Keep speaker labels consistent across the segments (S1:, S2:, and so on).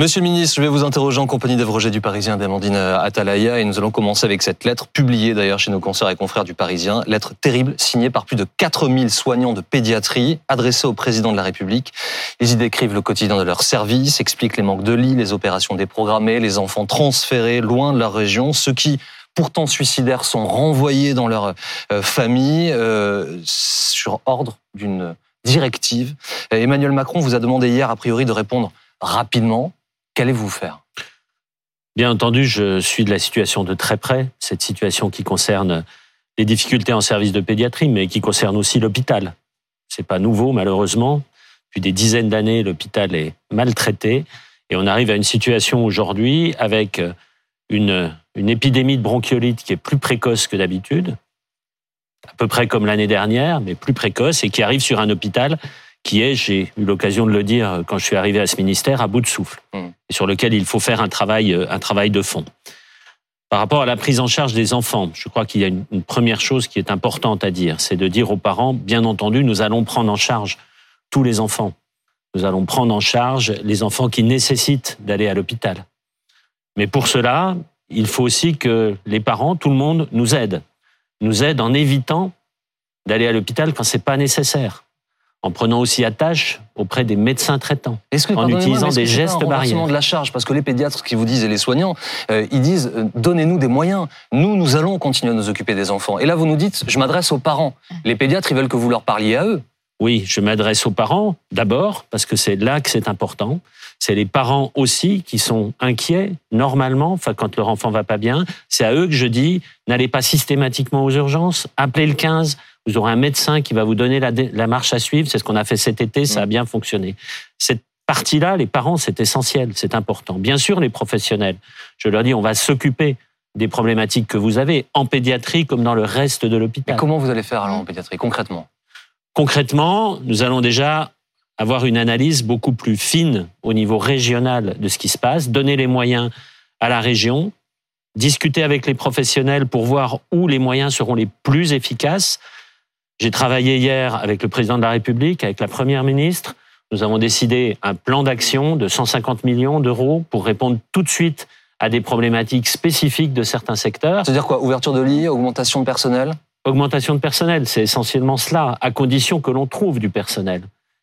S1: Monsieur le ministre, je vais vous interroger en compagnie d'Ève du Parisien d'Amandine Atalaya et nous allons commencer avec cette lettre, publiée d'ailleurs chez nos consoeurs et confrères du Parisien. Lettre terrible, signée par plus de 4000 soignants de pédiatrie, adressée au président de la République. Ils y décrivent le quotidien de leur service, expliquent les manques de lits, les opérations déprogrammées, les enfants transférés loin de leur région, ceux qui pourtant suicidaires sont renvoyés dans leur euh, famille euh, sur ordre d'une directive. Emmanuel Macron vous a demandé hier, a priori, de répondre rapidement. Qu'allez-vous faire?
S2: Bien entendu, je suis de la situation de très près, cette situation qui concerne les difficultés en service de pédiatrie, mais qui concerne aussi l'hôpital. C'est pas nouveau, malheureusement. Depuis des dizaines d'années, l'hôpital est maltraité et on arrive à une situation aujourd'hui avec une, une épidémie de bronchiolite qui est plus précoce que d'habitude, à peu près comme l'année dernière, mais plus précoce et qui arrive sur un hôpital qui est, j'ai eu l'occasion de le dire quand je suis arrivé à ce ministère, à bout de souffle, mmh. et sur lequel il faut faire un travail, euh, un travail de fond. Par rapport à la prise en charge des enfants, je crois qu'il y a une, première chose qui est importante à dire, c'est de dire aux parents, bien entendu, nous allons prendre en charge tous les enfants. Nous allons prendre en charge les enfants qui nécessitent d'aller à l'hôpital. Mais pour cela, il faut aussi que les parents, tout le monde, nous aide. Nous aide en évitant d'aller à l'hôpital quand c'est pas nécessaire en prenant aussi attache auprès des médecins traitants, en utilisant des gestes barrières.
S1: de la charge, parce que les pédiatres qui vous disent et les soignants, euh, ils disent euh, donnez-nous des moyens. Nous, nous allons continuer à nous occuper des enfants. Et là, vous nous dites je m'adresse aux parents. Les pédiatres, ils veulent que vous leur parliez à eux.
S2: Oui, je m'adresse aux parents d'abord, parce que c'est là que c'est important. C'est les parents aussi qui sont inquiets normalement, enfin quand leur enfant va pas bien. C'est à eux que je dis n'allez pas systématiquement aux urgences, appelez le 15 vous aurez un médecin qui va vous donner la, marche à suivre. C'est ce qu'on a fait cet été, ça a mm. bien fonctionné. Cette partie-là, les parents, c'est essentiel, c'est important. Bien sûr, les professionnels, je leur dis, on va s'occuper des problématiques que vous avez en pédiatrie comme dans le reste de l'hôpital.
S1: comment vous allez faire alors en pédiatrie concrètement?
S2: Concrètement, nous allons déjà avoir une analyse beaucoup plus fine au niveau régional de ce qui se passe, donner les moyens à la région, discuter avec les professionnels pour voir où les moyens seront les plus efficaces. J'ai travaillé hier avec le président de la République, avec la première ministre. Nous avons décidé un plan d'action de 150 millions d'euros pour répondre tout de suite à des problématiques spécifiques de certains secteurs.
S1: C'est-à-dire quoi Ouverture de lits, augmentation de personnel?
S2: Augmentation de personnel, c'est essentiellement cela, à condition que l'on trouve du personnel.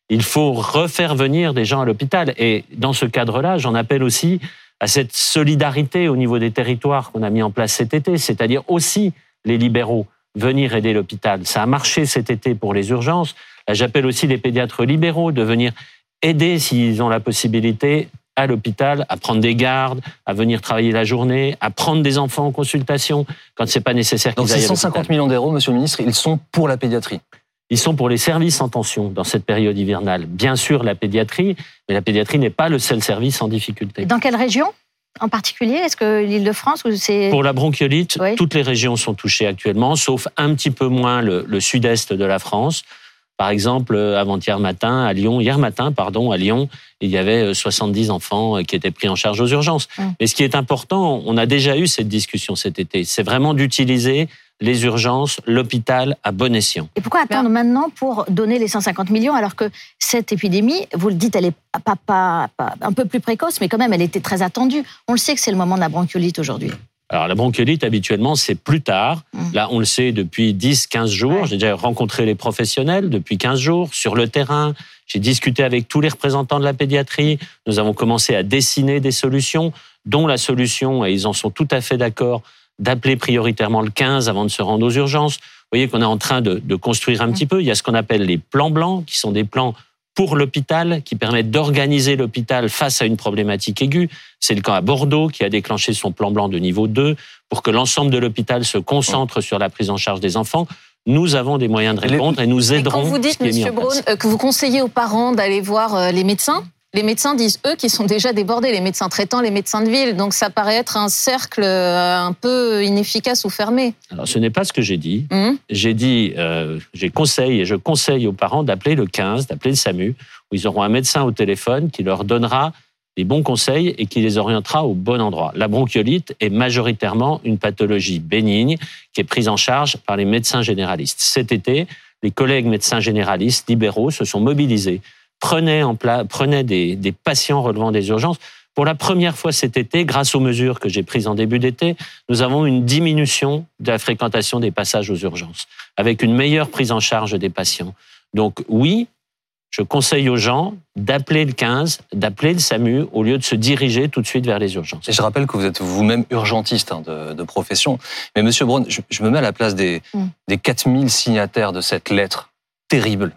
S2: Il faut refaire venir des gens à l'hôpital. Et dans ce cadre-là, j'en appelle aussi à cette solidarité au niveau des territoires qu'on a mis en place cet été, c'est-à-dire aussi les libéraux venir aider l'hôpital. Ça a marché cet été pour les urgences. J'appelle aussi les pédiatres libéraux de venir aider s'ils ont la possibilité à l'hôpital, à prendre des gardes, à venir travailler la journée, à prendre des enfants en consultation quand c'est pas nécessaire
S1: aillent à 150 millions d'euros, Monsieur le Ministre, ils sont pour la pédiatrie.
S2: Ils sont pour les services en tension dans cette période hivernale. Bien sûr, la pédiatrie, mais la pédiatrie n'est pas le seul service en difficulté.
S3: Dans quelle région en particulier? Est-ce que l'Île-de-France ou c'est
S2: Pour la bronchiolite, toutes les régions sont touchées actuellement, sauf un petit peu moins le, sud-est de la France. Par exemple, euh, avant-hier matin à Lyon, hier matin, pardon, à Lyon, il y avait 70 euh, enfants euh, qui étaient pris en charge aux urgences. Hum. Mais ce qui est important, on a déjà eu cette discussion cet été, c'est vraiment d'utiliser les urgences, l'hôpital à bon escient.
S3: Et pourquoi attendre maintenant pour donner les 150 millions alors que cette épidémie, vous le dites, elle est pas, pas, un peu plus précoce, mais quand même, elle était très attendue. On le sait que c'est le moment de la bronchiolite aujourd'hui.
S2: Alors la bronchiolite, habituellement, c'est plus tard. Mmh. Là, on le sait depuis 10-15 jours. J'ai déjà rencontré les professionnels depuis 15 jours sur le terrain. J'ai discuté avec tous les représentants de la pédiatrie. Nous avons commencé à dessiner des solutions, dont la solution, et ils en sont tout à fait d'accord, d'appeler prioritairement le 15 avant de se rendre aux urgences. Vous voyez qu'on est en train de, construire un petit peu. Il y a ce qu'on appelle les plans blancs, qui sont des plans pour l'hôpital, qui permettent d'organiser l'hôpital face à une problématique aiguë. C'est le cas à Bordeaux, qui a déclenché son plan blanc de niveau 2 pour que l'ensemble de l'hôpital se concentre sur la prise en charge des enfants. Nous avons des moyens de répondre et nous aiderons.
S4: quand vous dites, Monsieur Braun, euh, que vous conseillez aux parents d'aller voir euh, les médecins, les médecins disent, eux, qu'ils sont déjà débordés, les médecins traitants, les médecins de ville. Donc ça paraît être un cercle euh, un peu inefficace ou fermé.
S2: Alors ce n'est pas ce que j'ai dit. Hum. J'ai dit, euh, j'ai conseillé et je conseille aux parents d'appeler le 15, d'appeler le SAMU, où ils auront un médecin au téléphone qui leur donnera les bons conseils et qui les orientera au bon endroit. La bronchiolite est majoritairement une pathologie bénigne qui est prise en charge par les médecins généralistes. Cet été, les collègues médecins généralistes, libéraux, se sont mobilisés, prenaient, en prenaient des, des patients relevant des urgences. Pour la première fois cet été, grâce aux mesures que j'ai prises en début d'été, nous avons une diminution de la fréquentation des passages aux urgences, avec une meilleure prise en charge des patients. Donc oui, je conseille aux gens d'appeler le 15, d'appeler le SAMU au lieu de se diriger tout de suite vers les urgences.
S1: Et je rappelle que vous êtes vous-même urgentiste hein, de, profession. Mais Monsieur Braun, je, me mets à la place des, mm. des 4000 signataires de cette lettre terrible.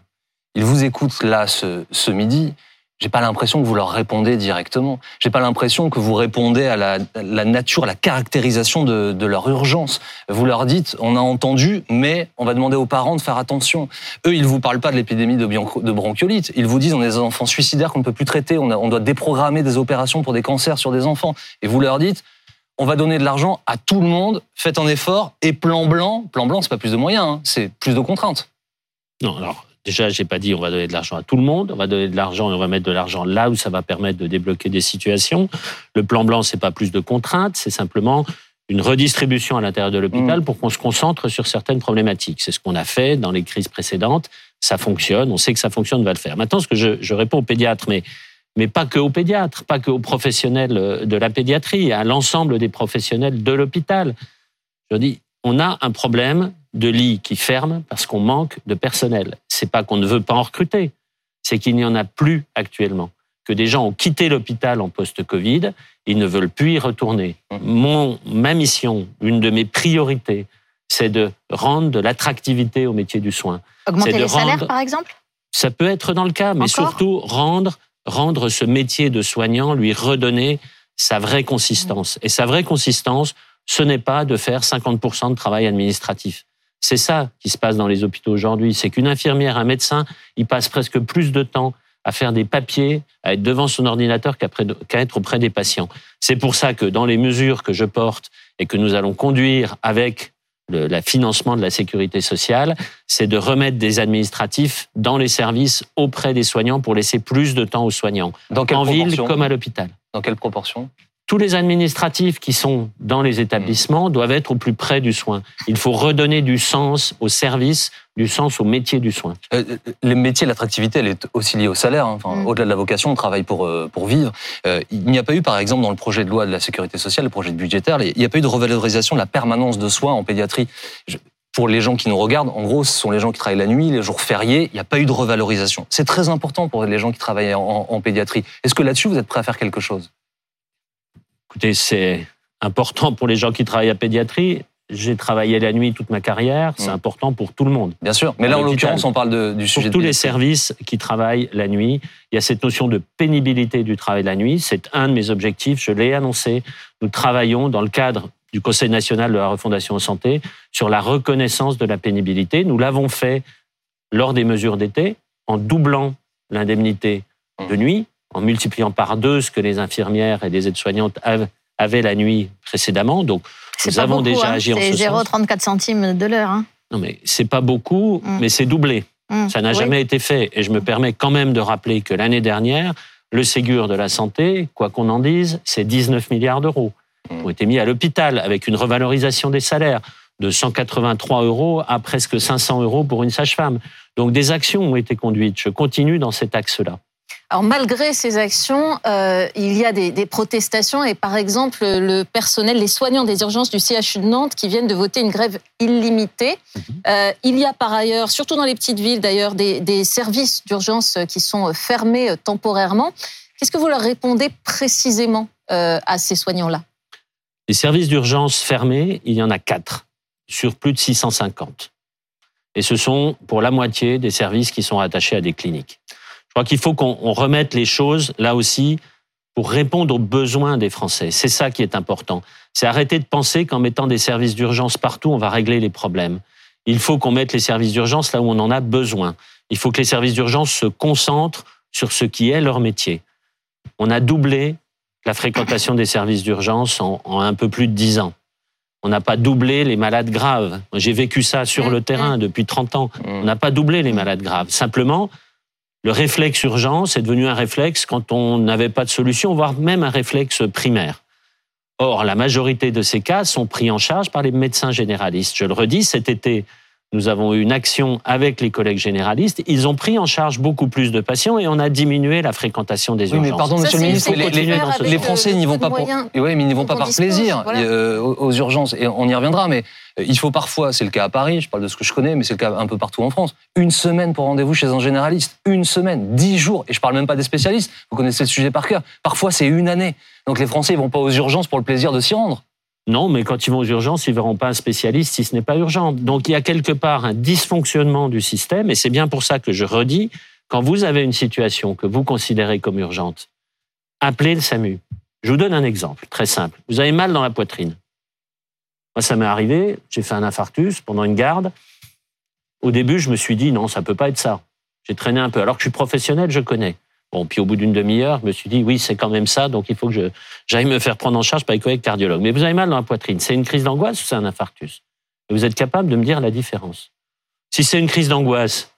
S1: Ils vous écoutent là ce, ce midi j'ai pas l'impression que vous leur répondez directement. J'ai pas l'impression que vous répondez à la, nature, à la caractérisation de, leur urgence. Vous leur dites, on a entendu, mais on va demander aux parents de faire attention. Eux, ils vous parlent pas de l'épidémie de, bronchiolite. Ils vous disent, on a des enfants suicidaires qu'on ne peut plus traiter. On doit déprogrammer des opérations pour des cancers sur des enfants. Et vous leur dites, on va donner de l'argent à tout le monde. Faites un effort. Et plan blanc, plan blanc, c'est pas plus de moyens, hein, c'est plus de contraintes.
S2: Non, alors Déjà, j'ai pas dit on va donner de l'argent à tout le monde. On va donner de l'argent et on va mettre de l'argent là où ça va permettre de débloquer des situations. Le plan blanc, c'est pas plus de contraintes, c'est simplement une redistribution à l'intérieur de l'hôpital mm. pour qu'on se concentre sur certaines problématiques. C'est ce qu'on a fait dans les crises précédentes. Ça fonctionne. On sait que ça fonctionne, on va le faire. Maintenant, ce que je, je réponds aux pédiatres, mais mais pas que aux pédiatres, pas que aux professionnels de la pédiatrie, à l'ensemble des professionnels de l'hôpital. Je dis, on a un problème de lits qui ferment parce qu'on manque de personnel. C'est pas qu'on ne veut pas en recruter, c'est qu'il n'y en a plus actuellement. Que des gens ont quitté l'hôpital en post-Covid, ils ne veulent plus y retourner. Mon, ma mission, une de mes priorités, c'est de rendre de l'attractivité au métier du soin.
S3: Augmenter les salaires, par exemple?
S2: Ça peut être dans le cas, mais surtout rendre, rendre ce métier de soignant, lui redonner sa vraie consistance. Et sa vraie consistance, ce n'est pas de faire 50% de travail administratif. C'est ça qui se passe dans les hôpitaux aujourd'hui. C'est qu'une infirmière, un médecin, il passe presque plus de temps à faire des papiers, à être devant son ordinateur qu'à être auprès des patients. C'est pour ça que dans les mesures que je porte et que nous allons conduire avec le financement de la sécurité sociale, c'est de remettre des administratifs dans les services auprès des soignants pour laisser plus de temps aux soignants,
S1: dans en
S2: ville comme à l'hôpital.
S1: Dans quelle proportion?
S2: Tous les administratifs qui sont dans les établissements doivent être au plus près du soin. Il faut redonner du sens au service, du sens au métier du soin.
S1: Euh, euh les métiers, l'attractivité, elle est aussi liée au salaire. Hein. Enfin, mm. Au-delà de la vocation, on travaille pour, euh, pour vivre. Euh, il n'y a pas eu, par exemple, dans le projet de loi de la sécurité sociale, le projet de budgétaire, il n'y a pas eu de revalorisation de la permanence de soins en pédiatrie. pour les gens qui nous regardent, en gros, ce sont les gens qui travaillent la nuit, les jours fériés. Il n'y a pas eu de revalorisation. C'est très important pour les gens qui travaillent en, en pédiatrie. Est-ce que là-dessus, vous êtes prêt à faire quelque chose?
S2: Écoutez, c'est important pour les gens qui travaillent à pédiatrie. J'ai travaillé la nuit toute ma carrière, c'est mm. important pour tout le monde.
S1: Bien sûr, mais là en l'occurrence on parle de, du sujet
S2: pour tous les services qui travaillent la nuit. Il y a cette notion de pénibilité du travail de la nuit, c'est un de mes objectifs, je l'ai annoncé. Nous travaillons dans le cadre du Conseil national de la refondation en santé sur la reconnaissance de la pénibilité. Nous l'avons fait lors des mesures d'été en doublant l'indemnité de mm. nuit en multipliant par deux ce que les infirmières et les aides-soignantes avaient la nuit précédemment. Donc, nous avons déjà hein. agi en ce
S3: sens. C'est 0,34 centimes de l'heure. Hein.
S2: Non, mais c'est pas beaucoup, mm. mais c'est doublé. Mm. Ça n'a jamais été fait. Et je me permets quand même de rappeler que l'année dernière, le Ségur de la santé, quoi qu'on en dise, c'est 19 milliards d'euros qui ont été mis à l'hôpital avec une revalorisation des salaires de 183 euros à presque 500 euros pour une sage-femme. Donc des actions ont été conduites. Je continue dans cet axe-là.
S4: Alors malgré ces actions, euh, il y a des, des, protestations et par exemple le personnel, les soignants des urgences du CHU de Nantes qui viennent de voter une grève illimitée. Mhm. Euh, il y a par ailleurs, surtout dans les petites villes d'ailleurs, des, des services d'urgence qui sont fermés temporairement. Qu'est-ce que vous leur répondez précisément euh, à ces soignants-là?
S2: Les services d'urgence fermés, il y en a quatre sur plus de 650. Et ce sont pour la moitié des services qui sont rattachés à des cliniques. Je crois qu'il faut qu'on remette les choses là aussi pour répondre aux besoins des Français. C'est ça qui est important. C'est arrêter de penser qu'en mettant des services d'urgence partout, on va régler les problèmes. Il faut qu'on mette les services d'urgence là où on en a besoin. Il faut que les services d'urgence se concentrent sur ce qui est leur métier. On a doublé la fréquentation des services d'urgence en, un peu plus de dix ans. On n'a pas doublé les malades graves. J'ai vécu ça sur le terrain depuis 30 ans. On n'a pas doublé les malades graves. Simplement, le réflexe urgence est devenu un réflexe quand on n'avait pas de solution, voire même un réflexe primaire. Or, la majorité de ces cas sont pris en charge par les médecins généralistes. Je le redis, cet été, nous avons eu une action avec les collègues généralistes. Ils ont pris en charge beaucoup plus de patients et on a diminué la fréquentation des urgences.
S1: Oui, mais pardon,
S4: Ça,
S1: monsieur le ministre, les, les- Français n'y vont pas pour, ouais, mais ils n'y vont pas par
S4: dispose,
S1: plaisir
S4: voilà.
S1: euh, aux, urgences. Et on y reviendra, mais il faut parfois, c'est le cas à Paris, je parle de ce que je connais, mais c'est le cas un peu partout en France, une semaine pour rendez-vous chez un généraliste. Une semaine, dix jours. Et je parle même pas des spécialistes. Vous connaissez le sujet par cœur. Parfois, c'est une année. Donc les Français, ils vont pas aux urgences pour le plaisir de s'y rendre.
S2: Non, mais quand ils vont aux urgences, ils verront pas un spécialiste si ce n'est pas urgent. Donc il y a quelque part un dysfonctionnement du système, et c'est bien pour ça que je redis, quand vous avez une situation que vous considérez comme urgente, appelez le SAMU. Je vous donne un exemple très simple. Vous avez mal dans la poitrine. Moi, ça m'est arrivé, j'ai fait un infarctus pendant une garde. Au début, je me suis dit, non, ça peut pas être ça. J'ai traîné un peu. Alors que je suis professionnel, je connais. Bon, puis au bout d'une demi-heure, je me suis dit, oui, c'est quand même ça, donc il faut que j'aille me faire prendre en charge par les collègues cardiologues. Mais vous avez mal dans la poitrine. C'est une crise d'angoisse ou c'est un infarctus? Et vous êtes capable de me dire la différence. Si c'est une crise d'angoisse,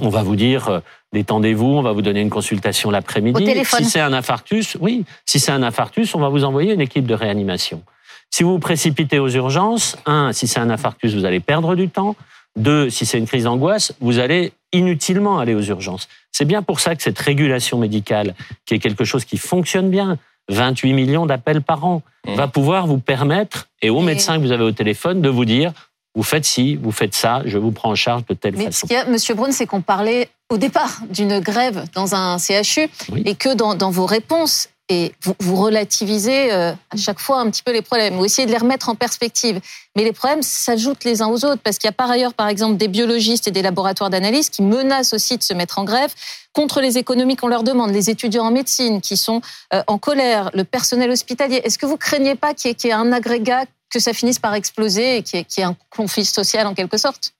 S2: on va vous dire, euh, détendez-vous, on va vous donner une consultation l'après-midi.
S3: Au téléphone.
S2: Si c'est un infarctus, oui. Si c'est un infarctus, on va vous envoyer une équipe de réanimation. Si vous vous précipitez aux urgences, un, si c'est un infarctus, vous allez perdre du temps. Deux, si c'est une crise d'angoisse, vous allez inutilement aller aux urgences. C'est bien pour ça que cette régulation médicale, qui est quelque chose qui fonctionne bien, 28 millions d'appels par an,
S1: Mmh.
S2: va pouvoir vous permettre, et aux
S4: Et-
S2: médecins que vous avez au téléphone, de vous dire, vous faites ci, vous faites ça, je vous prends en charge de telle
S4: Mais ce
S2: façon.
S4: qu'il y a, Monsieur Braun, c'est qu'on parlait au départ d'une grève dans un CHU
S2: Oui.
S4: et que dans, dans vos réponses, et vous, vous relativisez euh, à chaque fois un petit peu les problèmes, vous essayez de les remettre en perspective. Mais les problèmes s'ajoutent les uns aux autres parce qu'il y a par ailleurs, par exemple, des biologistes et des laboratoires d'analyse qui menacent aussi de se mettre en grève contre les économies qu'on leur demande, les étudiants en médecine qui sont euh, en colère, le personnel hospitalier. Est-ce que vous craignez pas qu'il y, ait- qu'il y ait un agrégat, que ça finisse par exploser et qu'il y ait, qu'il y ait un conflit social en quelque sorte?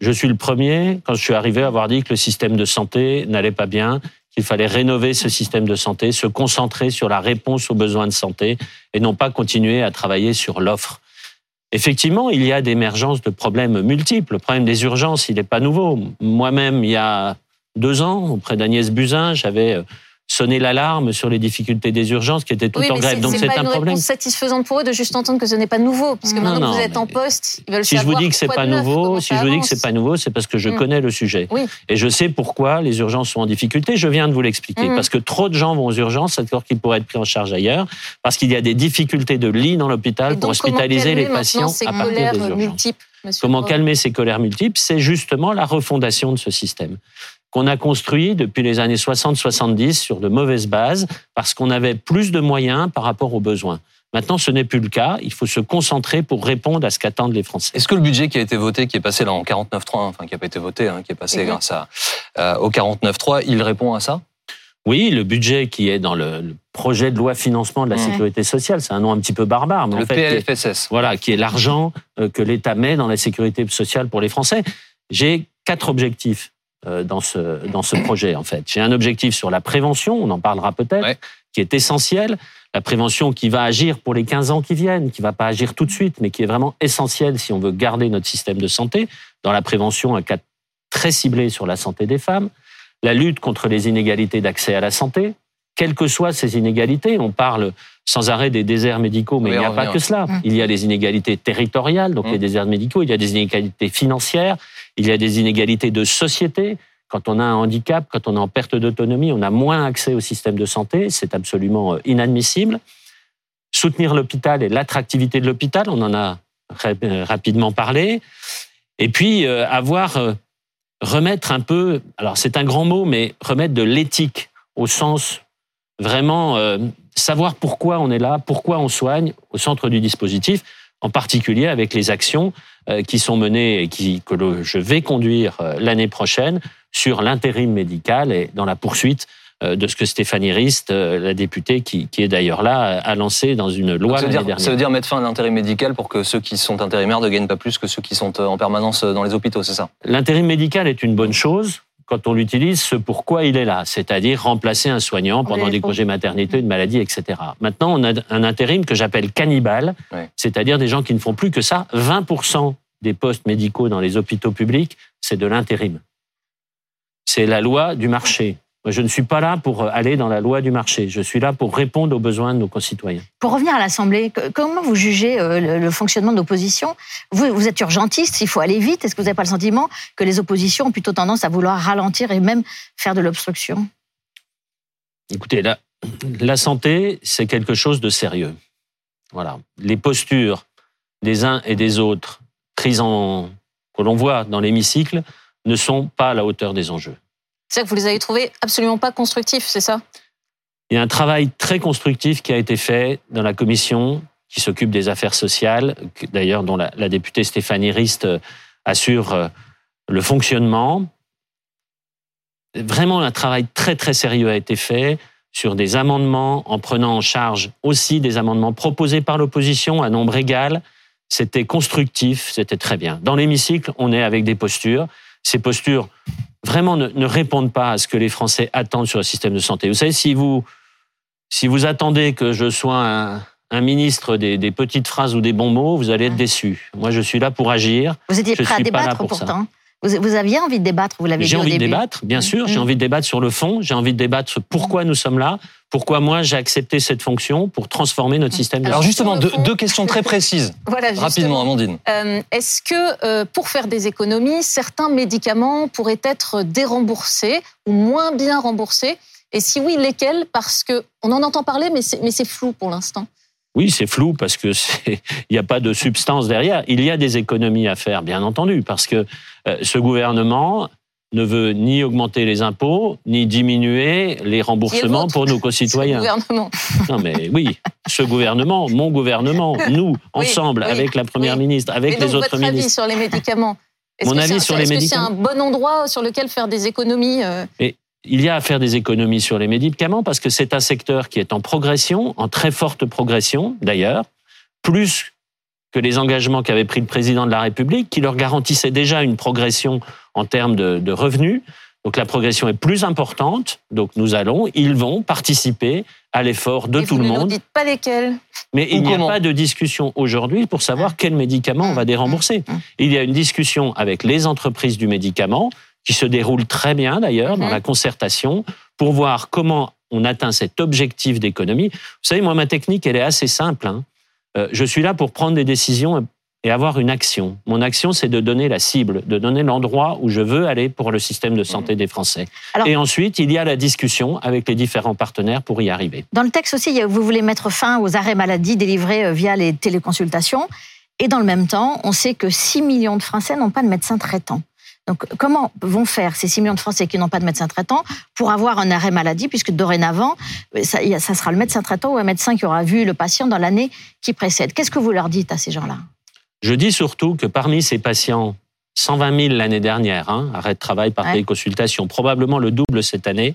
S2: Je suis le premier, quand je suis arrivé, à avoir dit que le système de santé n'allait pas bien, qu'il fallait rénover ce système de santé, se concentrer sur la réponse aux besoins de santé et non pas continuer à travailler sur l'offre. Effectivement, il y a d'émergence de problèmes multiples. Le problème des urgences, il n'est pas nouveau. Moi-même, il y a deux ans, auprès d'Agnès Buzyn, j'avais sonné l'alarme sur les difficultés des urgences qui étaient toutes
S4: Oui,
S2: en grève. Donc c'est
S4: pas
S2: un
S4: une
S2: problème.
S4: réponse satisfaisante pour eux de juste entendre que ce n'est pas nouveau, puisque
S3: Non,
S4: maintenant
S2: non,
S4: que vous êtes en poste, ils veulent
S2: Si je vous dis que c'est pas nouveau, si je vous dis que c'est pas nouveau, c'est parce que je
S4: Mm.
S2: connais le sujet.
S4: Oui.
S2: Et je sais pourquoi les urgences sont en difficulté. Je viens de vous l'expliquer.
S4: Mm.
S2: Parce que trop de gens vont aux urgences alors qu'ils pourraient être pris en charge ailleurs. Parce qu'il y a des difficultés de lits dans l'hôpital pour hospitaliser les patients à partir des urgences.
S4: multiples,
S2: Comment calmer ces colères multiples C'est justement la refondation de ce système qu'on a construit depuis les années 60-70 sur de mauvaises bases parce qu'on avait plus de moyens par rapport aux besoins. Maintenant, ce n'est plus le cas. Il faut se concentrer pour répondre à ce qu'attendent les Français.
S1: Est-ce que le budget qui a été voté, qui est passé là en 49.3, enfin qui n'a pas été voté, hein, qui est passé
S4: Mhm.
S1: grâce à, euh, au 49.3, il répond à ça?
S2: Oui, le budget qui est dans le, le projet de loi financement de la
S1: Mhm.
S2: sécurité sociale, c'est un nom un petit peu barbare, mais
S1: Le
S2: en fait, qui est-
S1: PLFSS.
S2: voilà, qui est l'argent euh, que l'État met dans la sécurité sociale pour les Français. J'ai quatre objectifs dans ce dans ce projet en fait. J'ai un objectif sur la prévention, on en parlera peut-être,
S1: Ouais.
S2: qui est essentiel. La prévention qui va agir pour les 15 ans qui viennent, qui va pas agir tout de suite, mais qui est vraiment essentielle si on veut garder notre système de santé. Dans la prévention, un cas très ciblé sur la santé des femmes. La lutte contre les inégalités d'accès à la santé, quelles que soient ces inégalités. On parle sans arrêt des déserts médicaux, mais il n'y a pas que cela.
S3: Mm.
S2: Il y a des inégalités territoriales, donc
S1: Mm.
S2: les déserts médicaux, il y a des inégalités financières, il y a des inégalités de société. Quand on a un handicap, quand on est en perte d'autonomie, on a moins accès au système de santé. C'est absolument euh, inadmissible. Soutenir l'hôpital et l'attractivité de l'hôpital, on en a euh, rapidement parlé. Et puis euh, avoir euh, remettre un peu, alors c'est un grand mot, mais remettre de l'éthique au sens vraiment euh, savoir pourquoi on est là, pourquoi on soigne au centre du dispositif, en particulier avec les actions euh, qui sont menées et qui, que le- je vais conduire euh, l'année prochaine sur l'intérim médical et dans la poursuite euh, de ce que Stéphanie Rist, euh, la députée qui, qui est d'ailleurs là, a lancé dans une loi
S1: ça, veut dire, ça veut dire mettre fin à l'intérim médical pour que ceux qui sont intérimaires ne gagnent pas plus que ceux qui sont en permanence dans les hôpitaux, c'est ça?
S2: L'intérim médical est une bonne chose quand on l'utilise ce pourquoi il est là, c'est-à-dire remplacer un soignant pendant des congés maternité, une maladie, etc. Maintenant, on a un intérim que j'appelle cannibale,
S1: Ouais.
S2: c'est-à-dire des gens qui ne font plus que ça. 20% des postes médicaux dans les hôpitaux publics, c'est de l'intérim. C'est la loi du marché. Je ne suis pas là pour aller dans la loi du marché. Je suis là pour répondre aux besoins de nos concitoyens.
S3: Pour revenir à l'Assemblée, comment vous jugez euh, le fonctionnement de l'opposition? Vous, vous êtes urgentiste, il faut aller vite. Est-ce que vous n'avez pas le sentiment que les oppositions ont plutôt tendance à vouloir ralentir et même faire de l'obstruction?
S2: Écoutez, la, la santé, c'est quelque chose de sérieux. Voilà. Les postures des uns et des autres prises en, que l'on voit dans l'hémicycle ne sont pas à la hauteur des enjeux.
S4: C'est que vous les avez trouvés absolument pas constructifs, c'est ça?
S2: Il y a un travail très constructif qui a été fait dans la commission qui s'occupe des affaires sociales, d'ailleurs dont la, la, députée Stéphanie Rist euh, assure euh, le fonctionnement. Vraiment, un travail très très sérieux a été fait sur des amendements en prenant en charge aussi des amendements proposés par l'opposition à nombre égal. C'était constructif, c'était très bien. Dans l'hémicycle, on est avec des postures. Ces postures vraiment ne, répondent pas à ce que les Français attendent sur le système de santé. Vous savez, si vous, si vous attendez que je sois un, ministre des, petites phrases ou des bons mots, vous allez être déçu. Moi, je suis là pour agir.
S3: Vous étiez prêt à débattre pourtant. Vous, aviez envie de débattre, vous l'avez dit
S2: J'ai envie de débattre, bien sûr. J'ai mm. envie de débattre sur le fond. J'ai envie de débattre sur pourquoi nous sommes là, pourquoi moi j'ai accepté cette fonction pour transformer notre système.
S1: Alors justement, deux, questions très précises. voilà, rapidement, Amandine.
S4: Euh, est-ce que euh, pour faire des économies, certains médicaments pourraient être déremboursés ou moins bien remboursés? Et si oui, lesquels? Parce que on en entend parler, mais c'est flou pour l'instant.
S2: Oui, c'est flou parce que il n'y a pas de substance derrière. Il y a des économies à faire, bien entendu, parce que euh, ce gouvernement ne veut ni augmenter les impôts, ni diminuer les remboursements pour nos concitoyens.
S4: Ce gouvernement.
S2: Non mais oui, ce gouvernement, mon gouvernement, nous, ensemble, avec la Première ministre, avec les autres
S4: votre
S2: ministres.
S4: avis sur les médicaments?
S2: Mon avis sur les médicaments. Est-ce
S4: que c'est un bon endroit sur lequel faire des économies
S2: euh? Il y a à faire des économies sur les médicaments parce que c'est un secteur qui est en progression, en très forte progression d'ailleurs, plus que les engagements qu'avait pris le président de la République, qui leur garantissaient déjà une progression en termes de, revenus. Donc la progression est plus importante. Donc nous allons, ils vont participer à l'effort de tout le monde.
S4: Ne dites pas lesquels.
S2: Mais il n'y a pas de discussion aujourd'hui pour savoir ah. quels médicaments on va ah. dérembourser. Ah. Il y a une discussion avec les entreprises du médicament qui se déroule très bien d'ailleurs dans la concertation pour voir comment on atteint cet objectif d'économie. Vous savez, moi, ma technique, elle est assez simple. Hein. Euh, je suis là pour prendre des décisions et avoir une action. Mon action, c'est de donner la cible, de donner l'endroit où je veux aller pour le système de santé mhm. des Français. et ensuite, il y a la discussion avec les différents partenaires pour y arriver.
S3: Dans le texte aussi, vous voulez mettre fin aux arrêts maladie délivrés euh, via les téléconsultations. Et dans le même temps, on sait que 6 millions de Français n'ont pas de médecin traitant. Donc, comment vont faire ces 6 millions de Français qui n'ont pas de médecin traitant pour avoir un arrêt maladie, puisque dorénavant, ça, ça, sera le médecin traitant ou un médecin qui aura vu le patient dans l'année qui précède? Qu'est-ce que vous leur dites à ces gens-là?
S2: Je dis surtout que parmi ces patients, 120 000 l'année dernière, hein, arrêt de travail par téléconsultation, probablement le double cette année,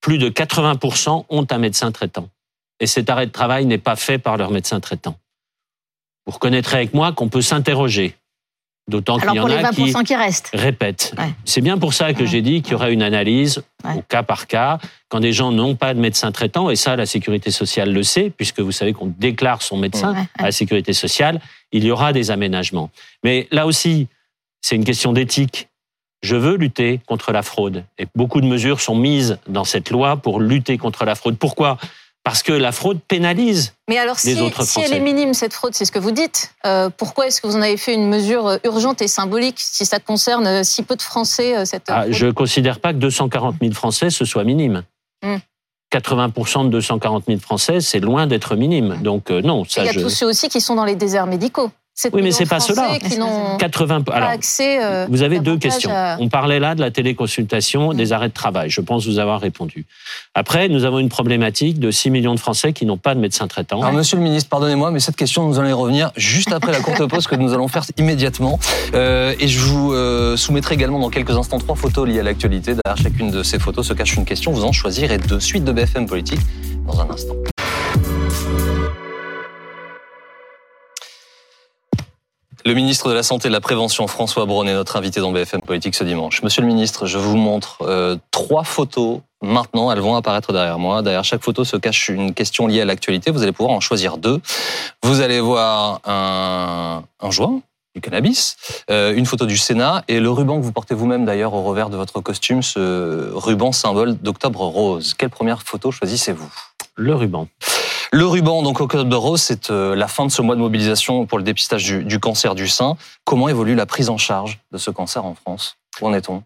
S2: plus de 80% ont un médecin traitant. Et cet arrêt de travail n'est pas fait par leur médecin traitant. Vous reconnaîtrez avec moi qu'on peut s'interroger D'autant qu'il y en a qui,
S3: qui restent.
S2: répètent. C'est bien pour ça que j'ai dit qu'il y aurait une analyse au cas par cas, quand des gens n'ont pas de médecin traitant, et ça la sécurité sociale le sait, puisque vous savez qu'on déclare son médecin à la sécurité sociale, il y aura des aménagements. Mais là aussi, c'est une question d'éthique. Je veux lutter contre la fraude. Et beaucoup de mesures sont mises dans cette loi pour lutter contre la fraude. Pourquoi? Parce que la fraude pénalise
S4: Mais alors,
S2: les
S4: si, elle est minime, cette fraude, c'est ce que vous dites, euh, pourquoi est-ce que vous en avez fait une mesure euh, urgente et symbolique si ça concerne euh, si peu de Français cette
S2: ah, Je ne considère pas que 240 000 Français, ce soit minime. 80% hmm. de 240 000 Français, c'est loin d'être minime. Donc non, ça.
S4: Il y a tous ceux aussi qui sont dans les déserts médicaux
S2: oui, mais c'est pas cela. 80. Alors, accès, euh, vous avez deux questions. On parlait là de la téléconsultation, des arrêts de travail. Je pense vous avoir répondu. Après, nous avons une problématique de 6 millions de Français qui n'ont pas de médecin traitant.
S1: Alors, Monsieur le Ministre, pardonnez-moi, mais cette question, nous allons y revenir juste après la courte pause que nous allons faire immédiatement. Euh, et je vous euh, soumettrai également dans quelques instants trois photos liées à l'actualité. Derrière chacune de ces photos se cache une question. Vous en choisirez deux. Suite de BFM Politique dans un instant. Le ministre de la Santé et de la Prévention, François Braun, est notre invité dans BFM Politique ce dimanche. Monsieur le ministre, je vous montre euh, trois photos maintenant. Elles vont apparaître derrière moi. Derrière chaque photo se cache une question liée à l'actualité. Vous allez pouvoir en choisir deux. Vous allez voir un, un joint du cannabis, euh, une photo du Sénat et le ruban que vous portez vous-même d'ailleurs au revers de votre costume, ce ruban symbole d'Octobre Rose. Quelle première photo choisissez-vous?
S2: Le ruban.
S1: Le ruban, donc Octobre Rose, c'est euh, la fin de ce mois de mobilisation pour le dépistage du, cancer du sein. Comment évolue la prise en charge de ce cancer en France? Où en est-on?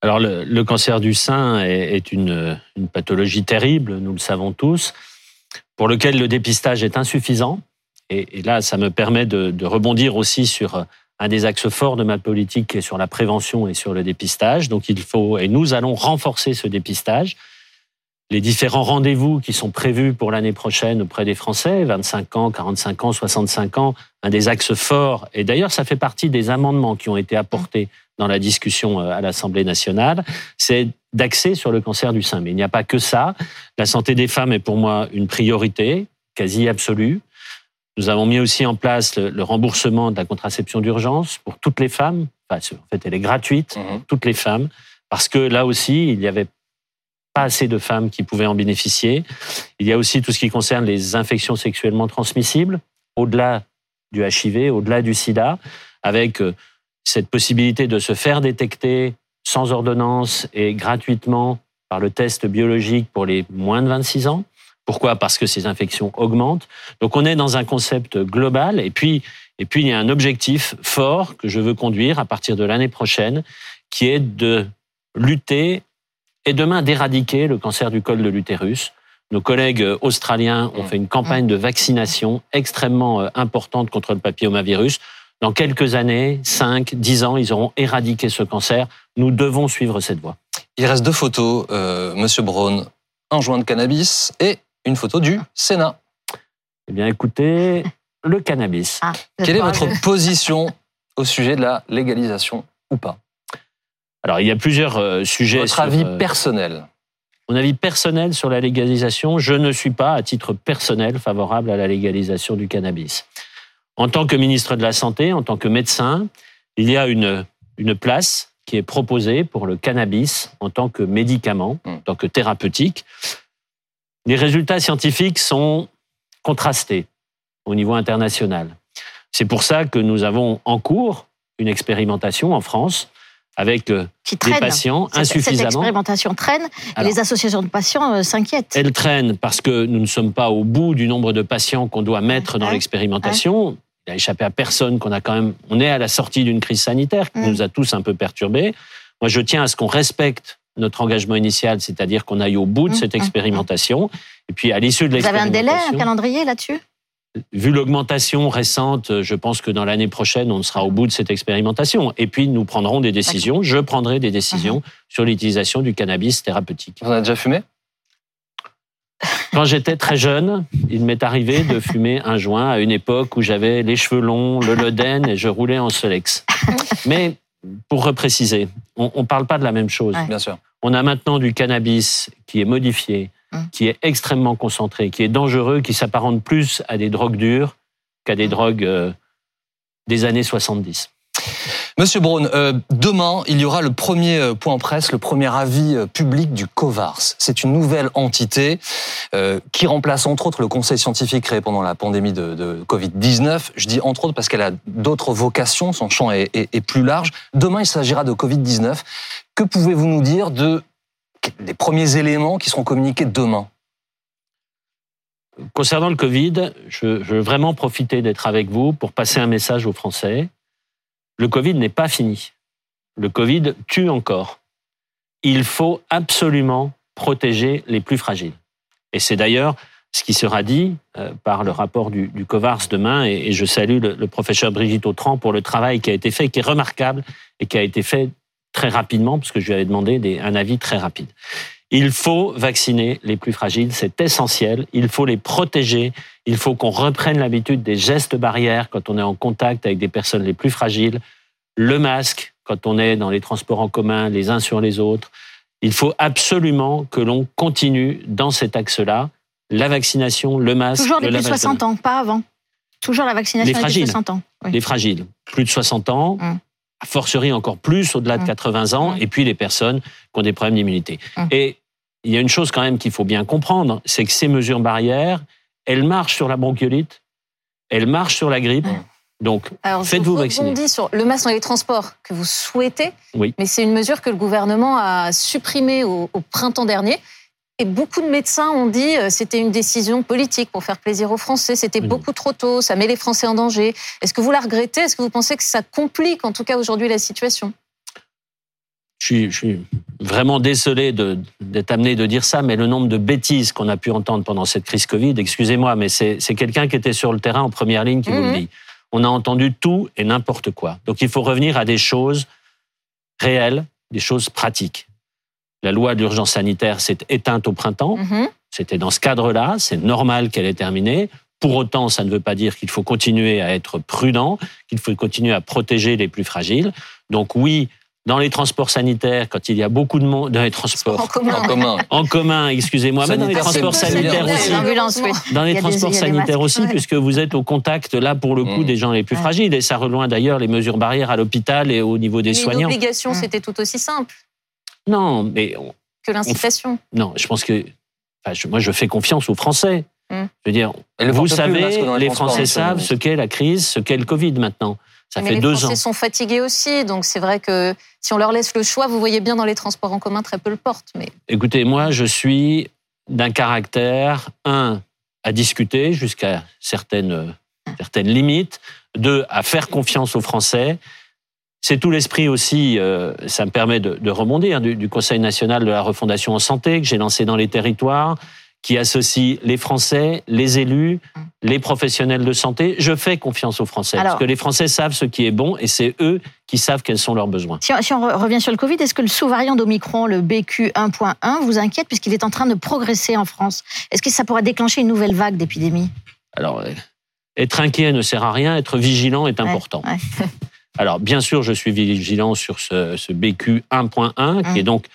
S2: Alors le, cancer du sein est, une, pathologie terrible, nous le savons tous, pour lequel le dépistage est insuffisant. Et, là, ça me permet de, de rebondir aussi sur un des axes forts de ma politique qui est sur la prévention et sur le dépistage. Donc il faut, et nous allons renforcer ce dépistage. Les différents rendez-vous qui sont prévus pour l'année prochaine auprès des Français, 25 ans, 45 ans, 65 ans, un des axes forts, et d'ailleurs ça fait partie des amendements qui ont été apportés dans la discussion euh, à l'Assemblée nationale, c'est d'axer sur le cancer du sein. Mais il n'y a pas que ça. La santé des femmes est pour moi une priorité quasi absolue. Nous avons mis aussi en place le, remboursement de la contraception d'urgence pour toutes les femmes. Enfin, en fait, elle est gratuite pour toutes les femmes parce que là aussi, il y avait pas assez de femmes qui pouvaient en bénéficier. Il y a aussi tout ce qui concerne les infections sexuellement transmissibles, au-delà du HIV, au-delà du sida, avec euh, cette possibilité de se faire détecter sans ordonnance et gratuitement par le test biologique pour les moins de 26 ans. Pourquoi? Parce que ces infections augmentent. Donc on est dans un concept global et puis et puis il y a un objectif fort que je veux conduire à partir de l'année prochaine qui est de lutter et demain d'éradiquer le cancer du col de l'utérus. Nos collègues euh, australiens ont fait une campagne de vaccination extrêmement euh, importante contre le papillomavirus. Dans quelques années, 5, 10 ans, ils auront éradiqué ce cancer. Nous devons suivre cette voie.
S1: Il reste deux photos, euh, Monsieur Braun, un joint de cannabis et une photo du Sénat.
S2: Eh bien, écoutez, le cannabis.
S3: Ah,
S1: Quelle est votre position au sujet de la légalisation ou pas?
S2: Alors, il y a plusieurs euh, sujets.
S1: Votre
S2: sur,
S1: avis
S2: euh,
S1: personnel
S2: Mon avis personnel sur la légalisation, je ne suis pas, à titre personnel, favorable à la légalisation du cannabis. En tant que ministre de la Santé, en tant que médecin, il y a une, une place qui est proposée pour le cannabis en tant que médicament,
S1: Mm.
S2: en tant que thérapeutique. Les résultats scientifiques sont contrastés au niveau international. C'est pour ça que nous avons en cours une expérimentation en France avec euh,
S3: qui
S2: des patients
S3: Cette- Cette
S2: insuffisamment.
S3: expérimentation traîne et
S2: Alors-
S3: les associations de patients euh, s'inquiètent.
S2: Elle traîne parce que nous ne sommes pas au bout du nombre de patients qu'on doit mettre dans
S3: Ouais.
S2: l'expérimentation. Il a échappé à personne qu'on a quand même. On est à la sortie d'une crise sanitaire qui
S3: Mm.
S2: nous a tous un peu perturbés. Moi, je tiens à ce qu'on respecte notre engagement initial, c'est-à-dire qu'on aille au bout de
S3: Mm,
S2: cette
S3: mm,
S2: expérimentation. Et puis, à l'issue de
S3: Vous avez un délai, un
S2: l'expérimentation,
S3: calendrier là-dessus?
S2: Vu l'augmentation récente, je pense que dans l'année prochaine, on sera au bout de cette expérimentation. Et puis, nous prendrons des décisions. Je prendrai des décisions sur l'utilisation du cannabis thérapeutique.
S1: Vous en avez déjà fumé?
S2: Quand j'étais très jeune, il m'est arrivé de fumer un joint à une époque où j'avais les cheveux longs, le loden et je roulais en Solex. Mais pour repréciser, on ne parle pas de la même chose.
S3: Ouais.
S1: Bien sûr.
S2: On a maintenant du cannabis qui est modifié,
S3: Hum.
S2: qui est extrêmement concentré, qui est dangereux, qui s'apparente plus à des drogues dures qu'à des
S3: Hum.
S2: drogues euh, des années 70.
S1: Monsieur Braun, euh, demain, il y aura le premier euh, point presse, le premier avis public du COVARS. C'est une nouvelle entité euh, qui remplace entre autres le conseil scientifique créé pendant la pandémie de, de Covid-19. Je dis entre autres parce qu'elle a d'autres vocations, son champ est, est- est plus large. Demain, il s'agira de Covid-19. Que pouvez-vous nous dire de des premiers éléments qui seront communiqués demain
S2: Concernant le Covid, je, veux vraiment profiter d'être avec vous pour passer un message aux Français. Le Covid n'est pas fini. Le Covid tue encore. Il faut absolument protéger les plus fragiles. Et c'est d'ailleurs ce qui sera dit euh, par le rapport du, COVARS demain. Et, et je salue le, le professeur Brigitte Autran pour le travail qui a été fait, qui est remarquable et qui a été fait très rapidement, parce que je lui avais demandé des- un avis très rapide. Il faut vacciner les plus fragiles, c'est essentiel. Il faut les protéger. Il faut qu'on reprenne l'habitude des gestes barrières quand on est en contact avec des personnes les plus fragiles. Le masque quand on est dans les transports en commun, les uns sur les autres. Il faut absolument que l'on continue dans cet axe-là. La vaccination, le masque,
S3: Toujours les
S2: le
S3: plus de
S2: lavage de
S3: 60 ans, pas avant. Toujours la vaccination
S2: Les
S3: des plus de
S2: fragiles.
S3: 60 ans. Oui.
S2: les fragiles, plus de 60 ans,
S3: Mm.
S2: A fortiori encore plus au-delà de
S3: Mm.
S2: 80 ans,
S3: Mm.
S2: et puis les personnes qui ont des problèmes d'immunité.
S3: Mm.
S2: Et il y a une chose quand même qu'il faut bien comprendre, c'est que ces mesures barrières, elles marchent sur la bronchiolite, elles marchent sur la grippe. Donc, faites-vous
S4: je
S2: vacciner.
S4: rebondis sur le masque dans les transports que vous souhaitez,
S2: Oui.
S4: mais c'est une mesure que le gouvernement a supprimée au, au printemps dernier. Et beaucoup de médecins ont dit euh, c'était une décision politique pour faire plaisir aux Français. C'était
S2: Oui.
S4: beaucoup trop tôt, ça met les Français en danger. Est-ce que vous la regrettez? Est-ce que vous pensez que ça complique en tout cas aujourd'hui la situation?
S2: Je suis, je suis vraiment désolé d'être amené de dire ça, mais le nombre de bêtises qu'on a pu entendre pendant cette crise Covid, excusez-moi, mais c'est quelqu'un qui était sur le terrain en première ligne qui vous
S4: Mhm.
S2: le dit. On a entendu tout et n'importe quoi. Donc il faut revenir à des choses réelles, des choses pratiques. La loi d'urgence sanitaire s'est éteinte au printemps.
S4: Mhm.
S2: C'était dans ce cadre-là, c'est normal qu'elle ait terminé. Pour autant, ça ne veut pas dire qu'il faut continuer à être prudent, qu'il faut continuer à protéger les plus fragiles. Donc oui, dans les transports sanitaires, quand il y a beaucoup de monde, dans les
S4: En
S2: transports
S4: commun.
S1: En commun.
S2: en commun, excusez-moi, mais dans les transports sanitaires aussi. Dans les transports sanitaires aussi, puisque vous êtes au contact, là, pour le coup,
S1: Mm.
S2: des gens les plus
S3: Ouais.
S2: fragiles. Et ça rejoint d'ailleurs les mesures barrières à l'hôpital et au niveau des
S4: Mais
S2: soignants.
S4: L'obligation,
S3: Mhm.
S4: c'était tout aussi simple
S2: Non, mais on-
S4: que l'incitation.
S2: non, je pense que enfin, je- moi, je fais confiance aux Français.
S4: Mm.
S2: Je veux dire,
S1: Et
S2: vous
S1: plus,
S2: savez, les Français savent ce qu'est la crise, ce qu'est le Covid maintenant. Ça
S4: mais
S2: fait
S4: les
S2: deux
S4: Français
S2: ans.
S4: sont fatigués aussi, donc c'est vrai que si on leur laisse le choix, vous voyez bien dans les transports en commun, très peu le portent. Mais
S2: Écoutez, moi, je suis d'un caractère, un, à discuter jusqu'à certaines, certaines limites, deux, à faire confiance aux Français. C'est tout l'esprit aussi, euh, ça me permet de, de rebondir, du, du Conseil national de la refondation en santé que j'ai lancé dans les territoires, qui associe les Français, les élus, les professionnels de santé. Je fais confiance aux Français,
S3: Alors-
S2: parce que les Français savent ce qui est bon et c'est eux qui savent quels sont leurs besoins.
S3: Si on, si on re- revient sur le Covid, est-ce que le sous-variant d'Omicron, le BQ1.1, vous inquiète puisqu'il est en train de progresser en France? Est-ce que ça pourrait déclencher une nouvelle vague d'épidémie?
S2: Alors, euh, être inquiet ne sert à rien, être vigilant est
S3: Ouais,
S2: important.
S3: ouais.
S2: Alors, bien sûr, je suis vigilant sur ce, ce BQ 1.1, qui
S3: Mm.
S2: est donc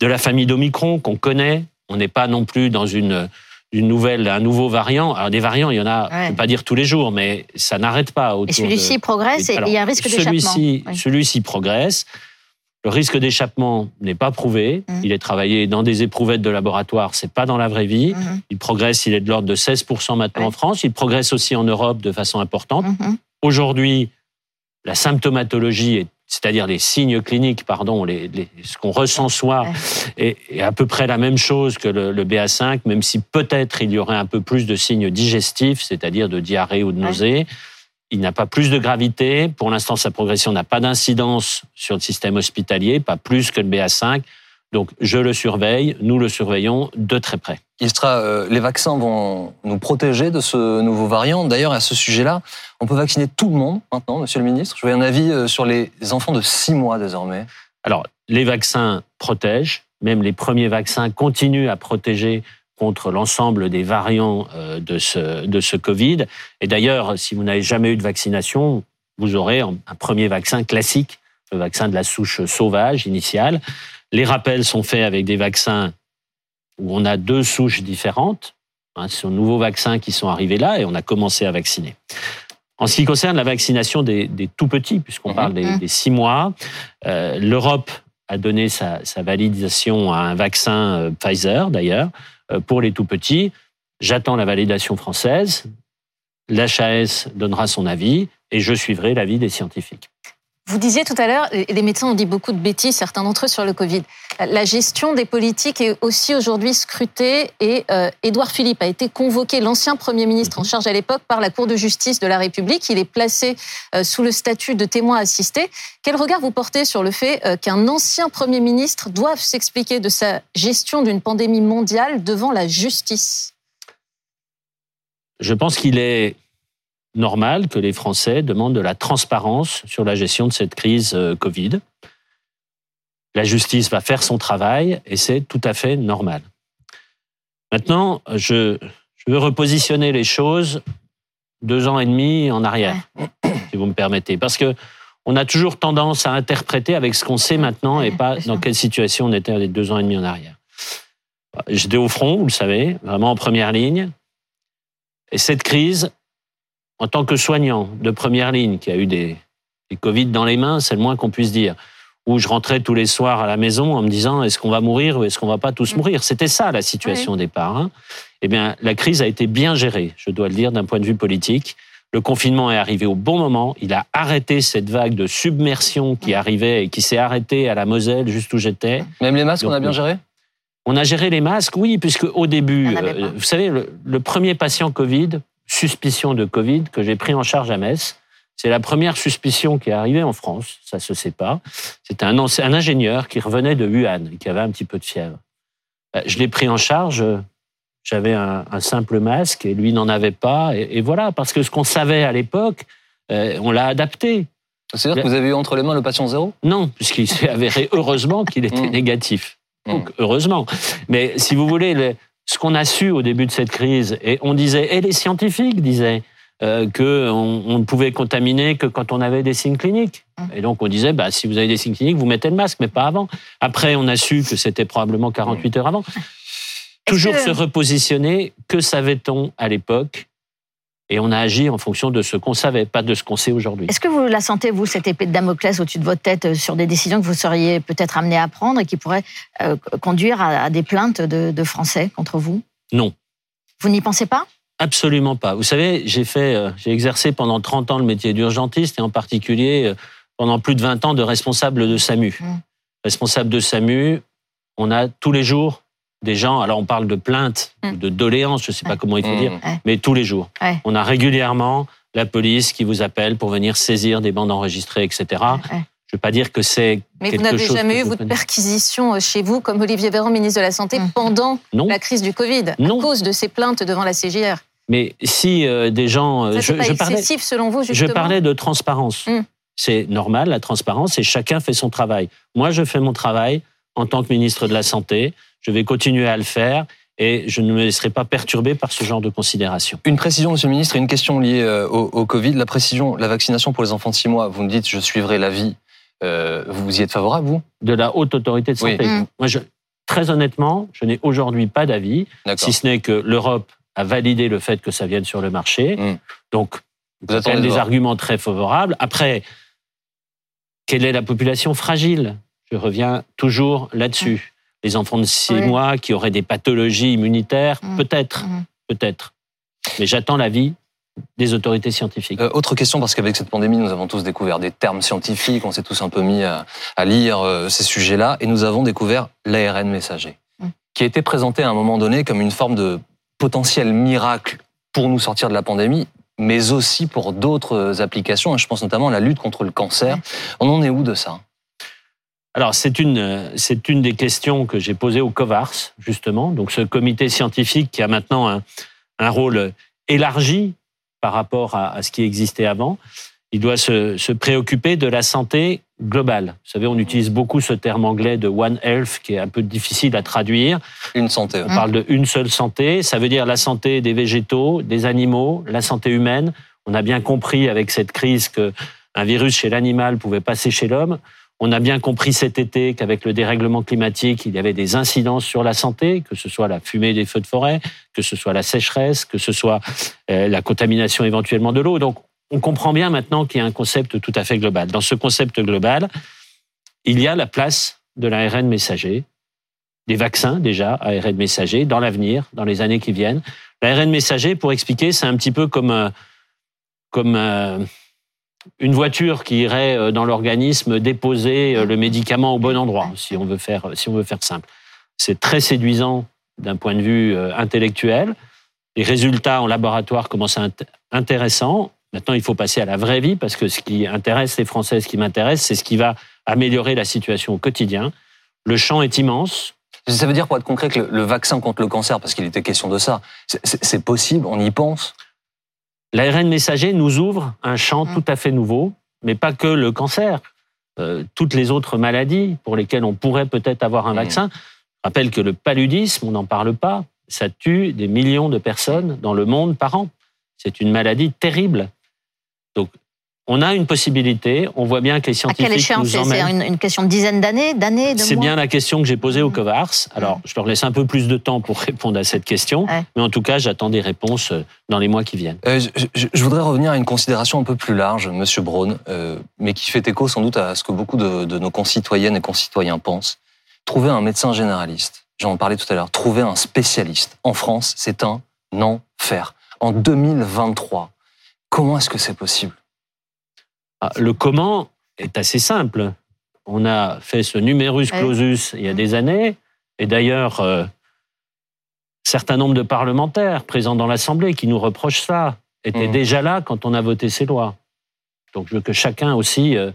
S2: de la famille d'Omicron, qu'on connaît. On n'est pas non plus dans une, une nouvelle, un nouveau variant. Alors, des variants, il y en a, je ne vais pas dire tous les jours, mais ça n'arrête pas.
S3: Et celui-ci
S2: de-
S3: progresse et il y a un risque d'échappement.
S2: Celui-ci
S3: Oui.
S2: celui-ci progresse. Le risque d'échappement n'est pas prouvé.
S3: Mm.
S2: Il est travaillé dans des éprouvettes de laboratoire, c'est pas dans la vraie vie.
S3: Mhm,
S2: Il progresse, il est de l'ordre de 16% maintenant
S3: Ouais.
S2: en France. Il progresse aussi en Europe de façon importante. Aujourd'hui, la symptomatologie, est- c'est-à-dire les signes cliniques, pardon, les, les- ce qu'on ressent soi,
S3: Ouais.
S2: est, est à peu près la même chose que le, le BA5, même si peut-être il y aurait un peu plus de signes digestifs, c'est-à-dire de diarrhée ou de nausée. Il n'a pas plus de gravité. Pour l'instant, sa progression n'a pas d'incidence sur le système hospitalier, pas plus que le BA5. Donc, je le surveille, nous le surveillons de très près.
S1: Euh, les vaccins vont nous protéger de ce nouveau variant. D'ailleurs, à ce sujet-là, on peut vacciner tout le monde maintenant, Monsieur le Ministre. Je veux un avis euh, sur les enfants de 6 mois désormais.
S2: Alors, les vaccins protègent, même les premiers vaccins continuent à protéger contre l'ensemble des variants euh, de ce, de ce Covid. Et d'ailleurs, si vous n'avez jamais eu de vaccination, vous aurez un premier vaccin classique, le vaccin de la souche sauvage initiale. Les rappels sont faits avec des vaccins où on a deux souches différentes. Hein, ce sont de nouveaux vaccins qui sont arrivés là et on a commencé à vacciner. En ce qui concerne la vaccination des, des tout petits, puisqu'on
S1: Mhm.
S2: parle des,
S3: Mhm.
S2: des six mois, euh, l'Europe a donné sa, sa validation à un vaccin euh, Pfizer, d'ailleurs, euh, pour les tout petits. J'attends la validation française. L'HAS donnera son avis et je suivrai l'avis des scientifiques.
S4: Vous disiez tout à l'heure, les médecins ont dit beaucoup de bêtises, certains d'entre eux, sur le Covid. La gestion des politiques est aussi aujourd'hui scrutée et euh, Édouard Philippe a été convoqué, l'ancien Premier ministre en charge à l'époque, par la Cour de justice de la République. Il est placé euh, sous le statut de témoin assisté. Quel regard vous portez sur le fait euh, qu'un ancien Premier ministre doive s'expliquer de sa gestion d'une pandémie mondiale devant la justice?
S2: Je pense qu'il est normal que les Français demandent de la transparence sur la gestion de cette crise euh, Covid. La justice va faire son travail et c'est tout à fait normal. Maintenant, je, je veux repositionner les choses deux ans et demi en arrière, si vous me permettez, parce que on a toujours tendance à interpréter avec ce qu'on sait maintenant et pas dans quelle situation on était les deux ans et demi en arrière. J'étais au front, vous le savez, vraiment en première ligne. Et cette crise, en tant que soignant de première ligne, qui a eu des, des Covid dans les mains, c'est le moins qu'on puisse dire, où je rentrais tous les soirs à la maison en me disant est-ce qu'on va mourir ou est-ce qu'on va pas tous
S4: Mm.
S2: mourir? C'était ça la situation au départ. hein. Eh bien, la crise a été bien gérée, je dois le dire, d'un point de vue politique. Le confinement est arrivé au bon moment. Il a arrêté cette vague de submersion qui arrivait et qui s'est arrêtée à la Moselle, juste où j'étais.
S1: Même les masques, on a bien géré?
S2: On a géré les masques, oui, puisque au début, euh, vous savez, le, le premier patient Covid, suspicion de Covid, que j'ai pris en charge à Metz, c'est la première suspicion qui est arrivée en France, ça se sait pas. C'était un, ingénieur qui revenait de Wuhan, et qui avait un petit peu de fièvre. Euh, Je l'ai pris en charge, j'avais un, un simple masque et lui n'en avait pas, et, et voilà, parce que ce qu'on savait à l'époque, euh, on l'a adapté.
S1: C'est-à-dire que vous avez eu entre les mains le patient zéro?
S2: Non, puisqu'il s'est avéré heureusement qu'il était
S1: Mm.
S2: négatif. Donc, heureusement. Mais si vous voulez, le- ce qu'on a su au début de cette crise, et on disait, et les scientifiques disaient, euh, que on, on ne pouvait contaminer que quand on avait des signes cliniques. Et donc on disait, bah, si vous avez des signes cliniques, vous mettez le masque, mais pas avant. Après, on a su que c'était probablement 48 heures avant. Toujours
S3: que-
S2: se repositionner, que savait-on à l'époque Et on a agi en fonction de ce qu'on savait, pas de ce qu'on sait aujourd'hui.
S3: Est-ce que vous la sentez, vous, cette épée de Damoclès au-dessus de votre tête euh, sur des décisions que vous seriez peut-être amené à prendre et qui pourraient euh, conduire à, à des plaintes de, de Français contre vous?
S2: Non.
S3: Vous n'y pensez pas?
S2: Absolument pas. Vous savez, j'ai fait, euh, j'ai exercé pendant 30 ans le métier d'urgentiste et en particulier euh, pendant plus de 20 ans de responsable de SAMU.
S3: Mm.
S2: Responsable de SAMU, on a tous les jours des gens, alors on parle de plaintes,
S4: Mm.
S2: ou de doléances, je ne sais pas comment il faut
S1: Mm.
S2: dire, mais tous les jours.
S3: Ouais.
S2: On a régulièrement la police qui vous appelle pour venir saisir des bandes enregistrées, etc.
S3: Ouais.
S2: Je ne veux pas dire que c'est
S4: Mais vous n'avez jamais eu,
S2: vous
S4: de perquisition euh, chez vous, comme Olivier Véran, ministre de la Santé,
S3: Mm.
S4: pendant
S2: Non.
S4: la crise du Covid,
S2: Non.
S4: à cause de ces plaintes devant la CGR.
S2: Mais si euh, des gens... euh,
S4: Ça,
S2: je,
S4: pas
S2: je parlais,
S4: excessif selon vous,
S2: Je
S4: justement
S2: parlais de transparence. C'est normal, la transparence, et chacun fait son travail. Moi, je fais mon travail en tant que ministre de la Santé. Je vais continuer à le faire et je ne me laisserai pas perturber par ce genre de considérations.
S1: Une précision, Monsieur le Ministre, et une question liée euh, au, au Covid. La précision, la vaccination pour les enfants de 6 mois, vous me dites je suivrai l'avis. Euh, vous y êtes favorable, vous?
S2: De la haute autorité de santé.
S3: Oui.
S2: Moi, je, très honnêtement, je n'ai aujourd'hui pas d'avis, si ce n'est que l'Europe a validé le fait que ça vienne sur le marché.
S1: Mm.
S2: Donc,
S1: Vous attendez
S2: des arguments très favorables. Après, quelle est la population fragile? Je reviens toujours là-dessus. Les enfants de six
S3: Oui.
S2: mois qui auraient des pathologies immunitaires,
S3: Mm.
S2: peut-être,
S3: Mhm.
S2: peut-être. Mais j'attends l'avis des autorités scientifiques.
S1: Euh, autre question, parce qu'avec cette pandémie, nous avons tous découvert des termes scientifiques, on s'est tous un peu mis à, à lire euh, ces sujets-là, et nous avons découvert l'ARN messager,
S3: Mm.
S1: qui a été présenté à un moment donné comme une forme de potentiel miracle pour nous sortir de la pandémie, mais aussi pour d'autres applications, et je pense notamment à la lutte contre le cancer. On en est où de ça?
S2: Alors, c'est une, euh, c'est une des questions que j'ai posées au COVARS, justement. Donc, ce comité scientifique qui a maintenant un, un rôle élargi par rapport à, à ce qui existait avant. Il doit se, se préoccuper de la santé globale. Vous savez, on utilise beaucoup ce terme anglais de One Health, qui est un peu difficile à traduire.
S1: Une santé.
S2: On parle de une seule santé. Ça veut dire la santé des végétaux, des animaux, la santé humaine. On a bien compris avec cette crise que un virus chez l'animal pouvait passer chez l'homme. On a bien compris cet été qu'avec le dérèglement climatique, il y avait des incidences sur la santé, que ce soit la fumée des feux de forêt, que ce soit la sécheresse, que ce soit euh, la contamination éventuellement de l'eau. Donc, on comprend bien maintenant qu'il y a un concept tout à fait global. Dans ce concept global, il y a la place de l'ARN messager, des vaccins déjà, ARN messager, dans l'avenir, dans les années qui viennent. L'ARN messager, pour expliquer, c'est un petit peu comme, euh, comme euh, une voiture qui irait euh, dans l'organisme déposer euh, le médicament au bon endroit, si on veut faire, si on veut faire simple. C'est très séduisant d'un point de vue euh, intellectuel. Les résultats en laboratoire commencent à être intéressants. Maintenant, il faut passer à la vraie vie parce que ce qui intéresse les Français, ce qui m'intéresse, c'est ce qui va améliorer la situation au quotidien. Le champ est immense.
S1: Ça veut dire, pour être concret, que le, vaccin contre le cancer, parce qu'il était question de ça, c'est possible, on y pense?
S2: L'ARN messager nous ouvre un champ
S3: Mm.
S2: tout à fait nouveau, mais pas que le cancer. Euh, toutes les autres maladies pour lesquelles on pourrait peut-être avoir un
S1: Mm.
S2: vaccin. Je rappelle que le paludisme, on n'en parle pas, ça tue des millions de personnes dans le monde par an. C'est une maladie terrible. Donc, on a une possibilité. On voit bien que les
S3: À quelle
S2: scientifiques
S3: échéance
S2: nous
S3: C'est
S2: emmènent.
S3: c'est une, une question de dizaines d'années, d'années, de
S2: C'est
S3: mois
S2: bien la question que j'ai posée au
S3: Mm.
S2: COVARS. Alors, je leur laisse un peu plus de temps pour répondre à cette question,
S3: Ouais.
S2: mais en tout cas, j'attends des réponses euh, dans les mois qui viennent.
S1: Euh, je, je- je voudrais revenir à une considération un peu plus large, Monsieur Braun, euh, mais qui fait écho sans doute à ce que beaucoup de, de nos concitoyennes et concitoyens pensent. Trouver un médecin généraliste, j'en parlais tout à l'heure, trouver un spécialiste en France, c'est un enfer. En 2023, Comment est-ce que c'est possible?
S2: Le comment est assez simple. On a fait ce numerus
S3: Ouais.
S2: clausus il y a des années, et d'ailleurs, euh, certains nombres de parlementaires présents dans l'Assemblée qui nous reprochent ça étaient
S1: Mhm.
S2: déjà là quand on a voté ces lois. Donc je veux que chacun aussi euh,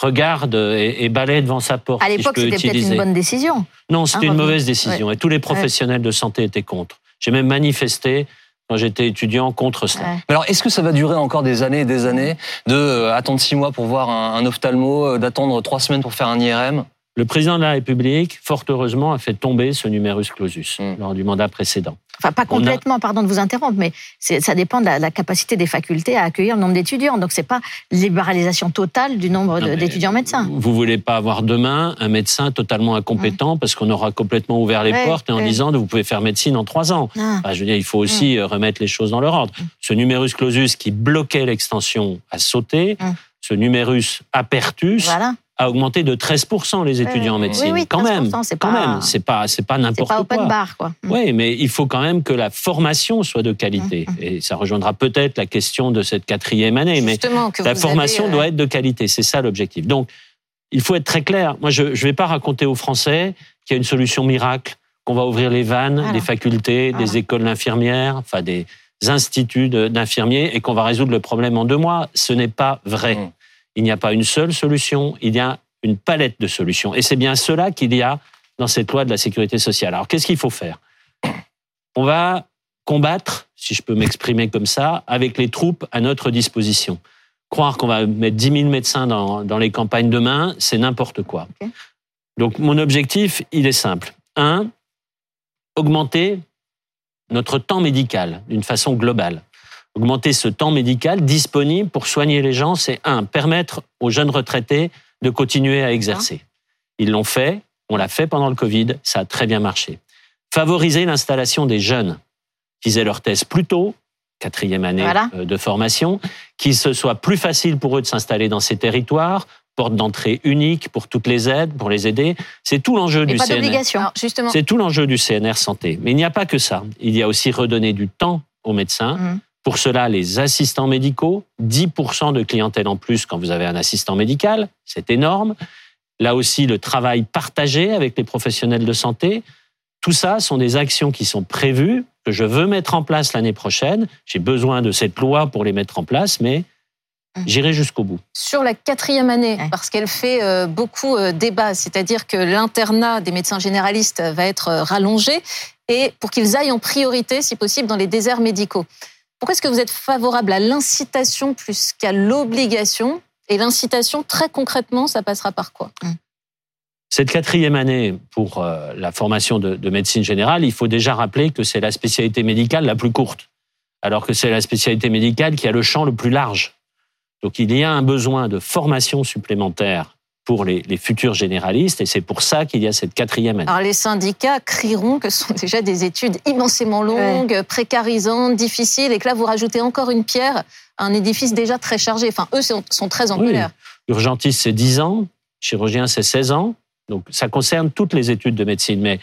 S2: regarde et, et balaie devant sa porte.
S3: À l'époque, c'était peut-être une bonne décision.
S2: Non, c'était
S3: Ah,
S2: une mauvaise décision. Et tous les professionnels de santé étaient contre. J'ai même manifesté quand j'étais étudiant contre cela.
S3: Ouais.
S1: Alors, est-ce que ça va durer encore des années et des années de euh, attendre six mois pour voir un, un ophtalmo, euh, d'attendre trois semaines pour faire un IRM
S2: Le président de la République, fort heureusement, a fait tomber ce numerus clausus
S1: Mm.
S2: lors du mandat précédent.
S3: Enfin, pas
S2: a-
S3: complètement, pardon de vous interrompre, mais ça dépend de la, la capacité des facultés à accueillir le nombre d'étudiants. Donc, c'est pas libéralisation totale du nombre d'étudiants médecins.
S2: Vous voulez pas avoir demain un médecin totalement incompétent parce qu'on aura complètement ouvert les portes et en
S3: ouais.
S2: disant vous pouvez faire médecine en trois ans.
S3: Ah.
S2: Enfin, je veux dire, il faut aussi euh, remettre les choses dans leur ordre. Ce numerus clausus qui bloquait l'extension a sauté. Ce numerus apertus
S3: Voilà.
S2: A augmenté de 13% les étudiants en médecine.
S3: oui,
S2: quand même,
S3: 13%, c'est
S2: quand
S3: pas-
S2: même, c'est pas, c'est pas
S3: C'est
S2: n'importe
S3: pas
S2: quoi.
S3: open bar, quoi. Mm.
S2: Oui, mais il faut quand même que la formation soit de qualité.
S3: Mm,
S2: Et ça rejoindra peut-être la question de cette quatrième année. Mais
S4: Justement, que
S2: la formation
S4: avez, euh,
S2: doit être de qualité. C'est ça l'objectif. Donc, il faut être très clair. Moi, je ne vais pas raconter aux Français qu'il y a une solution miracle, qu'on va ouvrir les vannes
S3: Voilà.
S2: des facultés, des écoles d'infirmières, enfin des instituts d'infirmiers, et qu'on va résoudre le problème en deux mois. Ce n'est pas vrai.
S1: Mm.
S2: Il n'y a pas une seule solution, il y a une palette de solutions. Et c'est bien cela qu'il y a dans cette loi de la sécurité sociale. Alors, qu'est-ce qu'il faut faire? On va combattre, si je peux m'exprimer comme ça, avec les troupes à notre disposition. Croire qu'on va mettre 10 000 médecins dans, dans les campagnes demain, c'est n'importe quoi. Donc, mon objectif, il est simple. Un, augmenter notre temps médical d'une façon globale. Augmenter ce temps médical disponible pour soigner les gens, c'est un, permettre aux jeunes retraités de continuer à exercer. Ils l'ont fait, on l'a fait pendant le Covid, ça a très bien marché. Favoriser l'installation des jeunes qui aient leur thèse plus tôt, quatrième année
S3: Voilà.
S2: euh, de formation, qu'il se soit plus facile pour eux de s'installer dans ces territoires, porte d'entrée unique pour toutes les aides, pour les aider. C'est tout l'enjeu du
S3: pas
S2: CNR.
S3: d'obligation.
S4: Alors, justement,
S2: C'est tout l'enjeu du CNR Santé. Mais il n'y a pas que ça. Il y a aussi redonner du temps aux médecins.
S3: Mhm.
S2: Pour cela, les assistants médicaux, 10% de clientèle en plus quand vous avez un assistant médical, c'est énorme. Là aussi, le travail partagé avec les professionnels de santé. Tout ça sont des actions qui sont prévues, que je veux mettre en place l'année prochaine. J'ai besoin de cette loi pour les mettre en place, mais
S3: Mhm.
S2: j'irai jusqu'au bout.
S4: sur la quatrième année, parce qu'elle fait euh, beaucoup euh, débat, c'est-à-dire que l'internat des médecins généralistes va être euh, rallongé et pour qu'ils aillent en priorité, si possible, dans les déserts médicaux. Pourquoi est-ce que vous êtes favorable à l'incitation plus qu'à l'obligation Et l'incitation, très concrètement, ça passera par quoi
S2: Cette quatrième année pour euh, la formation de, de médecine générale, il faut déjà rappeler que c'est la spécialité médicale la plus courte, alors que c'est la spécialité médicale qui a le champ le plus large. Donc il y a un besoin de formation supplémentaire pour les, les futurs généralistes, et c'est pour ça qu'il y a cette quatrième année.
S4: Alors les syndicats crieront que ce sont déjà des études immensément longues, précarisantes, difficiles, et que là vous rajoutez encore une pierre à un édifice déjà très chargé. Enfin, eux sont, sont très en
S2: Oui.
S4: colère.
S2: Urgentiste, c'est 10 ans, chirurgien, c'est 16 ans, donc ça concerne toutes les études de médecine, mais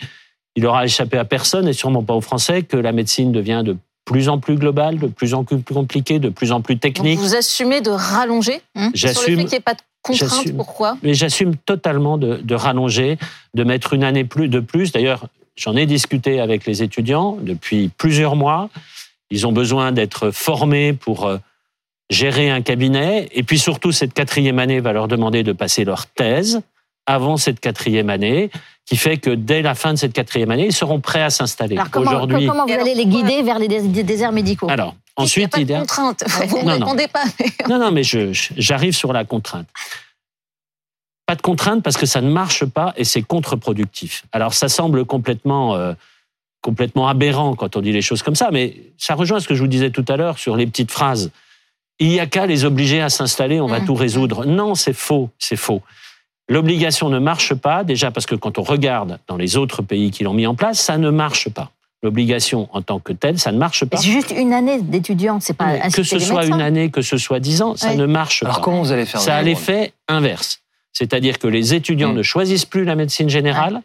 S2: il aura échappé à personne, et sûrement pas aux Français, que la médecine devient de plus en plus globale, de plus en plus compliquée, de plus en plus
S4: Donc
S2: technique.
S4: vous assumez de rallonger sur le fait qu'il n'y ait pas de contrainte. Pourquoi?
S2: Mais j'assume totalement de, de rallonger, de mettre une année plus de plus. D'ailleurs, j'en ai discuté avec les étudiants depuis plusieurs mois. Ils ont besoin d'être formés pour euh, gérer un cabinet. Et puis surtout, cette quatrième année va leur demander de passer leur thèse avant cette quatrième année, qui fait que dès la fin de cette quatrième année, ils seront prêts à s'installer.
S3: Alors, comment,
S2: Aujourd'hui.
S3: comment vous allez les guider vers les déserts médicaux?
S2: Alors,
S4: Il n'y a
S2: ensuite,
S4: pas de
S2: il y a-
S4: contrainte. Vous ne
S2: Non, non.
S4: répondez pas. mais-
S2: Non, non, mais j'arrive sur la contrainte. Pas de contrainte parce que ça ne marche pas et c'est contre-productif. Alors ça semble complètement, euh, complètement aberrant quand on dit les choses comme ça, mais ça rejoint ce que je vous disais tout à l'heure sur les petites phrases. Il n'y a qu'à les obliger à s'installer, on va
S3: Mmh.
S2: tout résoudre. Non, c'est faux, c'est faux. L'obligation ne marche pas, déjà parce que quand on regarde dans les autres pays qui l'ont mis en place, ça ne marche pas. L'obligation en tant que telle, ça ne marche pas.
S3: C'est juste une année d'étudiants, c'est pas
S2: Mais que ce soit une année, que ce soit dix ans, ça ne marche
S1: Alors
S2: pas.
S1: comment vous allez faire
S2: Ça a l'effet inverse. C'est-à-dire que les étudiants ne choisissent plus la médecine générale.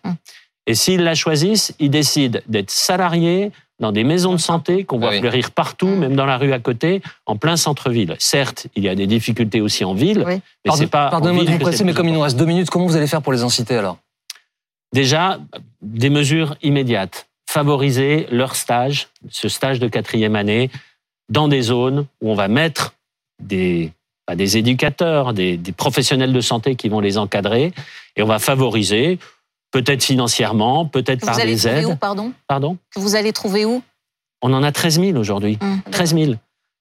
S2: Et s'ils la choisissent, ils décident d'être salariés dans des maisons de santé qu'on voit
S1: Ah oui.
S2: fleurir partout,
S3: Mm.
S2: même dans la rue à côté, en plein centre-ville. Certes, il y a des difficultés aussi en ville,
S3: Oui.
S2: mais
S1: Pardon-
S2: c'est pas.
S1: Pardonnez-moi de vous presser, mais comme il nous reste deux minutes, comment vous allez faire pour les inciter alors?
S2: Déjà, des mesures immédiates. Favoriser leur stage, ce stage de quatrième année, dans des zones où on va mettre des, des éducateurs, des, des professionnels de santé qui vont les encadrer, et on va favoriser, peut-être financièrement, peut-être par
S4: vous allez
S2: des
S4: trouver
S2: aides.
S4: où, pardon?
S2: Pardon?
S4: Que vous allez trouver où?
S2: On en a 13 000 aujourd'hui.
S3: Hum.
S2: 13 000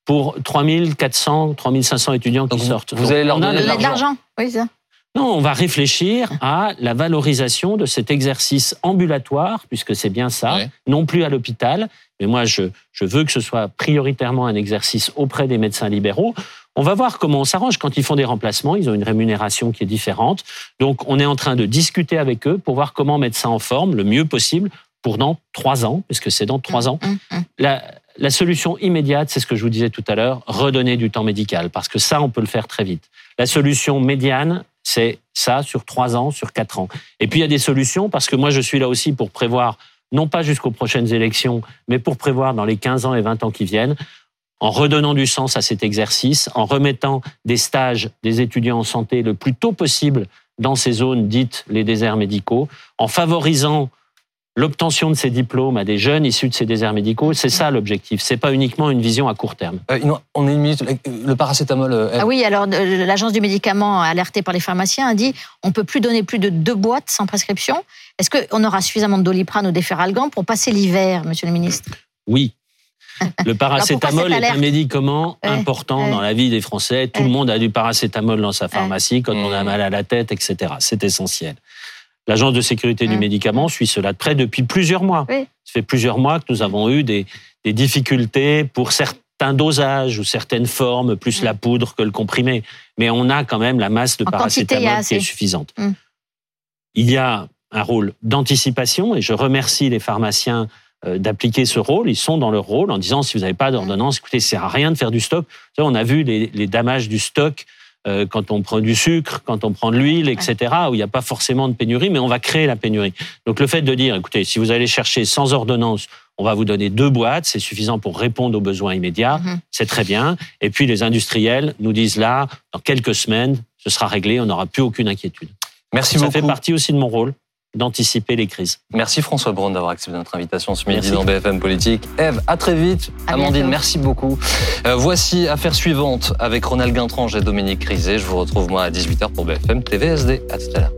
S2: pour 3 400, 3 500 étudiants qui
S1: vous-
S2: sortent.
S1: vous allez leur donner
S2: de l'argent.
S3: l'argent. Oui, c'est ça.
S2: Non, on va réfléchir à la valorisation de cet exercice ambulatoire, puisque c'est bien ça,
S1: Ouais.
S2: non plus à l'hôpital. Mais moi, je, je veux que ce soit prioritairement un exercice auprès des médecins libéraux. On va voir comment on s'arrange. Quand ils font des remplacements, ils ont une rémunération qui est différente. Donc, on est en train de discuter avec eux pour voir comment mettre ça en forme le mieux possible pour dans trois ans, puisque c'est dans trois ans.
S3: Hum, hum.
S2: La, la solution immédiate, c'est ce que je vous disais tout à l'heure, redonner du temps médical, parce que ça, on peut le faire très vite. La solution médiane, c'est ça sur trois ans, sur quatre ans. Et puis il y a des solutions, parce que moi, je suis là aussi pour prévoir, non pas jusqu'aux prochaines élections, mais pour prévoir dans les 15 ans et 20 ans qui viennent, en redonnant du sens à cet exercice, en remettant des stages des étudiants en santé le plus tôt possible dans ces zones dites les déserts médicaux, en favorisant l'obtention de ces diplômes à des jeunes issus de ces déserts médicaux. C'est ça l'objectif. C'est pas uniquement une vision à court terme.
S1: Euh, On a une minute. Le paracétamol. euh,
S3: Ah oui, alors euh, l'agence du médicament, alertée par les pharmaciens, a dit on peut plus donner plus de deux boîtes sans prescription. Est-ce qu'on aura suffisamment de doliprane ou d'efferalgan pour passer l'hiver, monsieur le ministre?
S2: Oui. Le paracétamol est un médicament
S3: Ouais,
S2: important
S3: ouais.
S2: dans la vie des Français. Tout
S3: Ouais.
S2: le monde a du paracétamol dans sa pharmacie quand on a
S1: Mmh.
S2: mal à la tête, etc. C'est essentiel. L'Agence de sécurité du médicament suit cela de près depuis plusieurs mois.
S3: Oui.
S2: Ça fait plusieurs mois que nous avons eu des, des difficultés pour certains dosages ou certaines formes, plus
S3: Mmh.
S2: la poudre que le comprimé. Mais on a quand même la masse de
S3: En quantité,
S2: paracétamol qui est suffisante.
S3: Mmh.
S2: Il y a un rôle d'anticipation et je remercie les pharmaciens euh, d'appliquer ce rôle. Ils sont dans leur rôle en disant si vous n'avez pas d'ordonnance, écoutez, ça sert à rien de faire du stock. On a vu les, les damages du stock euh, quand on prend du sucre, quand on prend de l'huile, etc., où il n'y a pas forcément de pénurie, mais on va créer la pénurie. Donc le fait de dire, écoutez, si vous allez chercher sans ordonnance, on va vous donner deux boîtes, c'est suffisant pour répondre aux besoins immédiats,
S3: Mhm.
S2: c'est très bien. Et puis les industriels nous disent là, dans quelques semaines, ce sera réglé, on n'aura plus aucune inquiétude.
S1: Merci
S2: Ça
S1: beaucoup.
S2: fait partie aussi de mon rôle d'anticiper les crises.
S1: Merci François Braun d'avoir accepté notre invitation ce midi
S2: Merci.
S1: dans BFM Politique. Eve, à très vite.
S3: À
S1: Amandine,
S3: bientôt.
S1: merci beaucoup. Euh, voici affaire suivante avec Ronald Guintrange et Dominique Rizet. Je vous retrouve moi à 18h pour BFM TVSD. À tout à l'heure.